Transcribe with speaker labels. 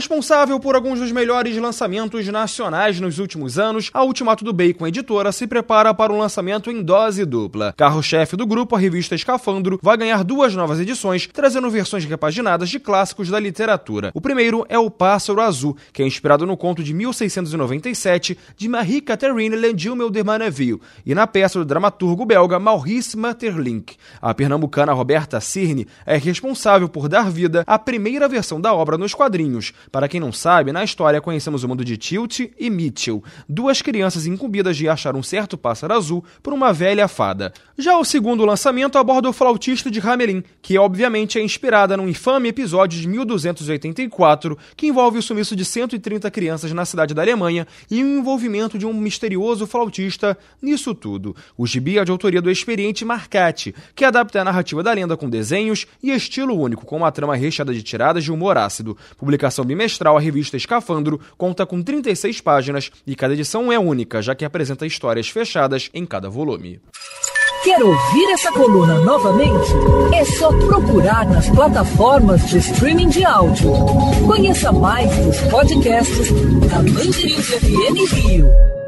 Speaker 1: Responsável por alguns dos melhores lançamentos nacionais nos últimos anos, a Ultimato do Bacon Editora se prepara para um lançamento em dose dupla. Carro-chefe do grupo, a revista Escafandro, vai ganhar duas novas edições, trazendo versões repaginadas de clássicos da literatura. O primeiro é O Pássaro Azul, que é inspirado no conto de 1697 de Marie Catherine Landilmel de Maneville e na peça do dramaturgo belga Maurice Maeterlinck. A pernambucana Roberta Cirne é responsável por dar vida à primeira versão da obra nos quadrinhos, para quem não sabe, na história conhecemos o mundo de Tilt e Mitchell, duas crianças incumbidas de achar um certo pássaro azul por uma velha fada. Já o segundo lançamento aborda o flautista de Hamelin, que obviamente é inspirada num infame episódio de 1284 que envolve o sumiço de 130 crianças na cidade da Alemanha e o envolvimento de um misterioso flautista nisso tudo. O gibi é de autoria do experiente Marcati, que adapta a narrativa da lenda com desenhos e estilo único, com uma trama recheada de tiradas de humor ácido. Publicação bimestral, a revista Escafandro conta com 36 páginas e cada edição é única, já que apresenta histórias fechadas em cada volume.
Speaker 2: Quer ouvir essa coluna novamente? É só procurar nas plataformas de streaming de áudio. Conheça mais dos podcasts da Mandirinhos FM Rio.